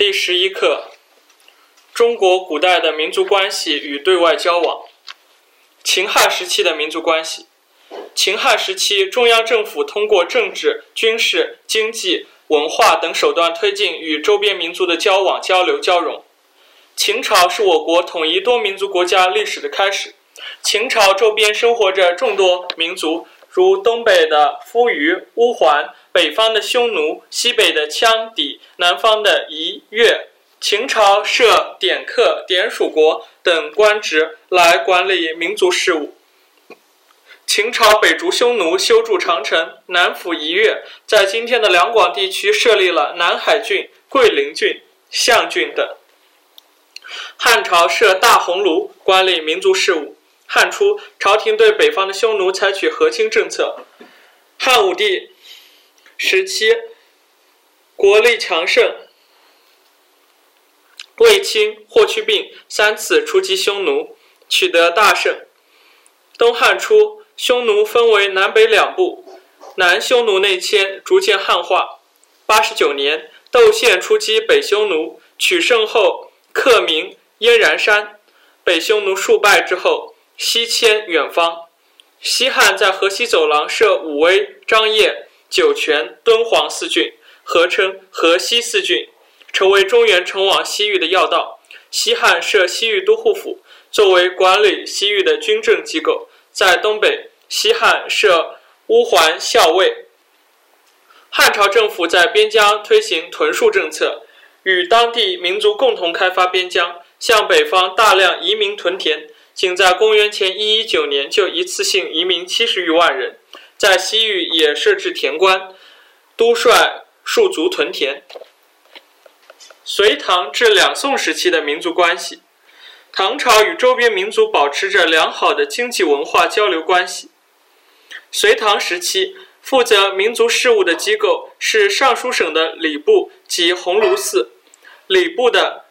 第十一课：中国古代的民族关系与对外交往。秦汉时期的民族关系。秦汉时期，中央政府通过政治、军事、经济、文化等手段推进与周边民族的交往、交流、交融。秦朝是我国统一多民族国家历史的开始。秦朝周边生活着众多民族，如东北的夫余、乌桓。北方的匈奴，西北的羌氐，南方的夷越。秦朝设典客、典属国等官职来管理民族事务。秦朝北逐匈奴，修筑长城，南抚夷越，在今天的两广地区设立了南海郡、桂林郡、象郡等。汉朝设大鸿胪，管理民族事务。汉初，朝廷对北方的匈奴采取和亲政策。汉武帝。时期，国力强盛，卫青、霍去病三次出击匈奴，取得大胜。东汉初，匈奴分为南北两部，南匈奴内迁，逐渐汉化。八十九年，窦宪出击北匈奴，取胜后克明、燕然山。北匈奴数败之后，西迁远方。西汉在河西走廊设武威、张掖。酒泉、敦煌四郡合称河西四郡，成为中原城往西域的要道。西汉设西域都护府，作为管理西域的军政机构。在东北，西汉设乌桓校尉。汉朝政府在边疆推行屯戍政策，与当地民族共同开发边疆，向北方大量移民屯田。仅在公元前一一九年，就一次性移民七十余万人。在西域也设置田官，督率戍卒屯田。隋唐至两宋时期的民族关系，唐朝与周边民族保持着良好的经济文化交流关系。隋唐时期，负责民族事务的机构是尚书省的礼部及鸿胪寺。礼部的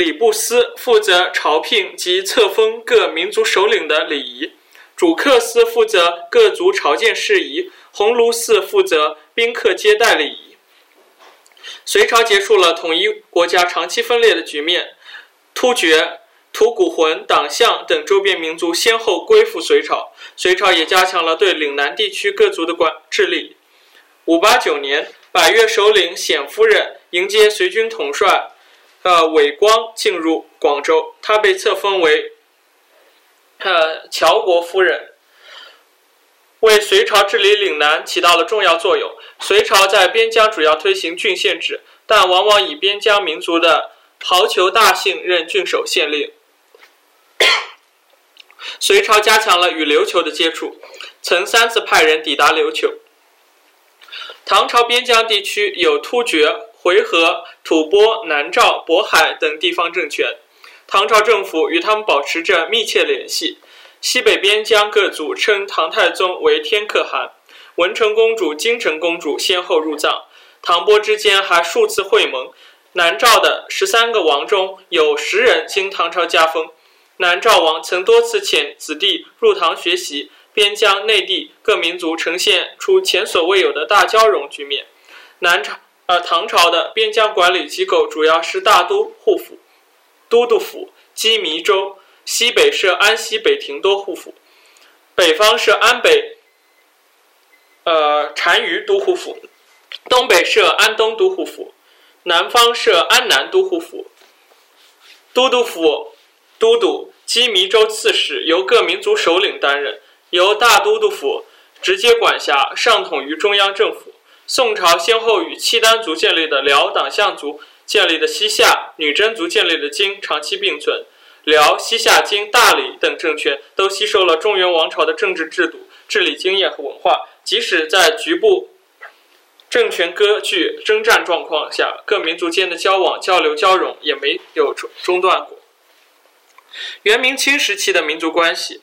礼部司负责朝聘及册封各民族首领的礼仪。主客司负责各族朝见事宜，鸿胪寺负责宾客接待礼仪。隋朝结束了统一国家长期分裂的局面，突厥、吐谷浑、党项等周边民族先后归附隋朝，隋朝也加强了对岭南地区各族的管治力。五八九年，百越首领冼夫人迎接隋军统帅，呃韦光进入广州，他被册封为。呃，乔国夫人为隋朝治理岭南起到了重要作用。隋朝在边疆主要推行郡县制，但往往以边疆民族的豪酋大姓任郡守县令。隋朝加强了与琉球的接触，曾三次派人抵达琉球。唐朝边疆地区有突厥、回纥、吐蕃、南诏、渤海等地方政权。唐朝政府与他们保持着密切联系。西北边疆各族称唐太宗为天可汗，文成公主、金城公主先后入藏。唐波之间还数次会盟。南诏的十三个王中有十人经唐朝加封。南诏王曾多次遣子弟入唐学习。边疆内地各民族呈现出前所未有的大交融局面。南朝而唐朝的边疆管理机构主要是大都护府。都督府羁縻州，西北设安西北庭都护府，北方设安北，呃单于都护府，东北设安东都护府，南方设安南都护府。都督府都督羁縻州刺史由各民族首领担任，由大都督府直接管辖，上统于中央政府。宋朝先后与契丹族建立的辽党项族。建立的西夏、女真族建立的金长期并存，辽、西夏、金、大理等政权都吸收了中原王朝的政治制度、治理经验和文化。即使在局部政权割据、征战状况下，各民族间的交往、交流、交融也没有中中断过。元、明清时期的民族关系。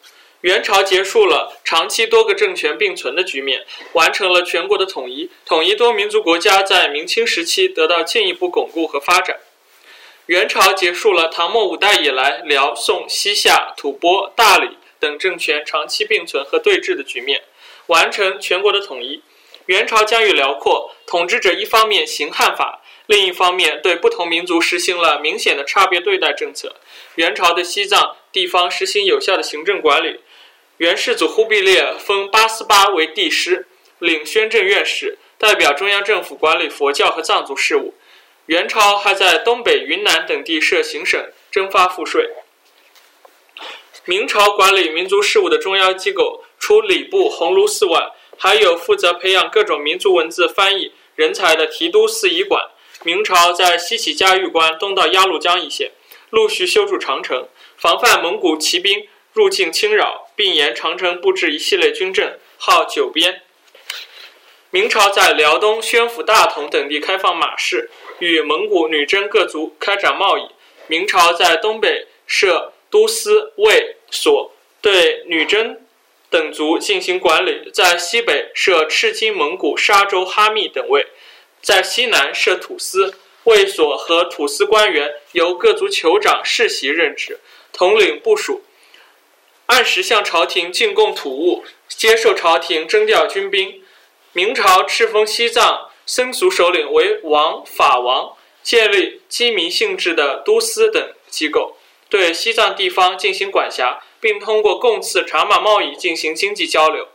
元朝结束了长期多个政权并存的局面，完成了全国的统一，统一多民族国家在明清时期得到进一步巩固和发展。元朝结束了唐末五代以来辽、宋、西夏、吐蕃、大理等政权长期并存和对峙的局面，完成全国的统一。元朝疆域辽阔，统治者一方面行汉法，另一方面，对不同民族实行了明显的差别对待政策。元朝对西藏地方实行有效的行政管理。元世祖忽必烈封八思巴为帝师，领宣政院使，代表中央政府管理佛教和藏族事务。元朝还在东北、云南等地设行省，征发赋税。明朝管理民族事务的中央机构，除礼部、鸿胪寺外，还有负责培养各种民族文字翻译人才的提督司仪馆。明朝在西起嘉峪关，东到鸭绿江一线，陆续修筑长城，防范蒙古骑兵入境侵扰，并沿长城布置一系列军阵，号九边。明朝在辽东、宣府、大同等地开放马市，与蒙古、女真各族开展贸易。明朝在东北设都司、卫所，对女真等族进行管理；在西北设赤金蒙古、沙州、哈密等卫。在西南设土司、卫所和土司官员由各族酋长世袭任职，统领部署，按时向朝廷进贡土物，接受朝廷征调军兵。明朝敕封西藏僧俗首领为王、法王，建立鸡民性质的都司等机构，对西藏地方进行管辖，并通过贡赐、茶马贸易进行经济交流。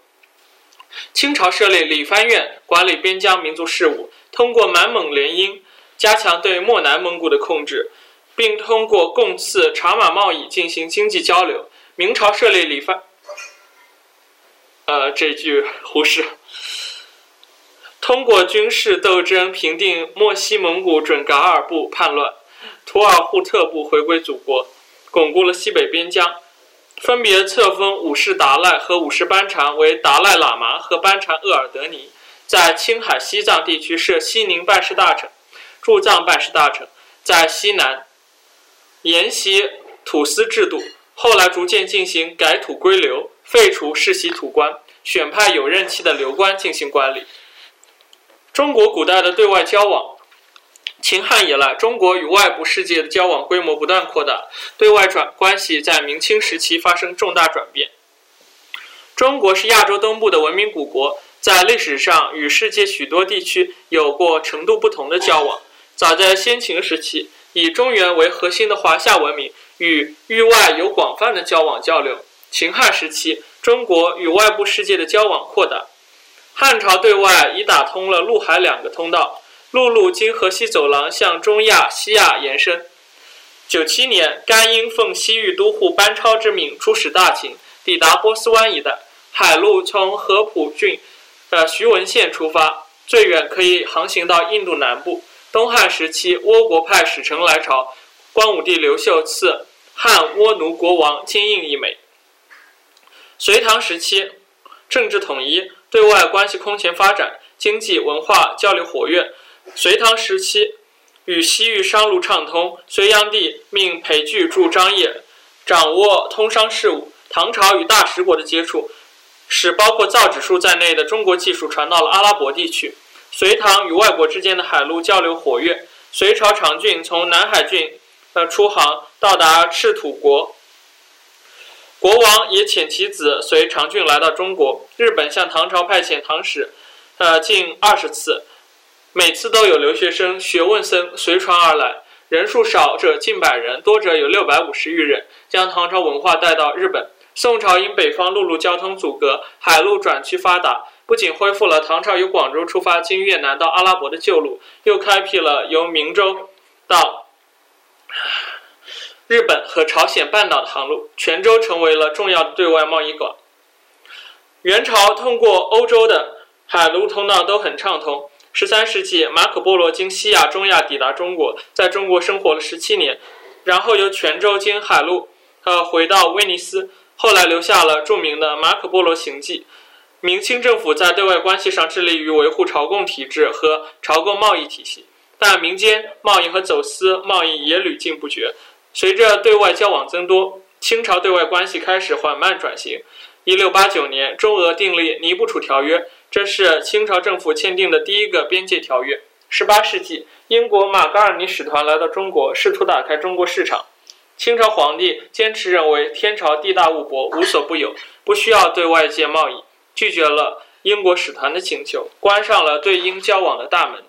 清朝设立理藩院，管理边疆民族事务。通过满蒙联姻，加强对漠南蒙古的控制，并通过贡赐、茶马贸易进行经济交流。明朝设立理藩，呃，这句忽视。通过军事斗争平定漠西蒙古准噶尔部叛乱，图尔扈特部回归祖国，巩固了西北边疆。分别册封五世达赖和五世班禅为达赖喇嘛和班禅额尔德尼。在青海、西藏地区设西宁办事大臣、驻藏办事大臣，在西南沿袭土司制度，后来逐渐进行改土归流，废除世袭土官，选派有任期的流官进行管理。中国古代的对外交往，秦汉以来，中国与外部世界的交往规模不断扩大，对外转关系在明清时期发生重大转变。中国是亚洲东部的文明古国。在历史上，与世界许多地区有过程度不同的交往。早在先秦时期，以中原为核心的华夏文明与域外有广泛的交往交流。秦汉时期，中国与外部世界的交往扩大。汉朝对外已打通了陆海两个通道，陆路经河西走廊向中亚、西亚延伸。九七年，甘英奉西域都护班超之命出使大秦，抵达波斯湾一带，海路从合浦郡。呃，徐闻县出发，最远可以航行到印度南部。东汉时期，倭国派使臣来朝，光武帝刘秀赐汉倭奴国王金印一枚。隋唐时期，政治统一，对外关系空前发展，经济文化交流活跃。隋唐时期，与西域商路畅通，隋炀帝命裴矩驻张掖，掌握通商事务。唐朝与大食国的接触。使包括造纸术在内的中国技术传到了阿拉伯地区。隋唐与外国之间的海陆交流活跃。隋朝长郡从南海郡呃出航到达赤土国，国王也遣其子随长俊来到中国。日本向唐朝派遣唐使，呃近二十次，每次都有留学生、学问僧随船而来，人数少者近百人，多者有六百五十余人，将唐朝文化带到日本。宋朝因北方陆路交通阻隔，海路转趋发达，不仅恢复了唐朝由广州出发经越南到阿拉伯的旧路，又开辟了由明州到日本和朝鲜半岛的航路，泉州成为了重要的对外贸易港。元朝通过欧洲的海陆通道都很畅通。十三世纪，马可·波罗经西亚、中亚抵达中国，在中国生活了十七年，然后由泉州经海路呃回到威尼斯。后来留下了著名的《马可·波罗行记》。明清政府在对外关系上致力于维护朝贡体制和朝贡贸易体系，但民间贸易和走私贸易也屡禁不绝。随着对外交往增多，清朝对外关系开始缓慢转型。一六八九年，中俄订立《尼布楚条约》，这是清朝政府签订的第一个边界条约。十八世纪，英国马嘎尔尼使团来到中国，试图打开中国市场。清朝皇帝坚持认为天朝地大物博，无所不有，不需要对外界贸易，拒绝了英国使团的请求，关上了对英交往的大门。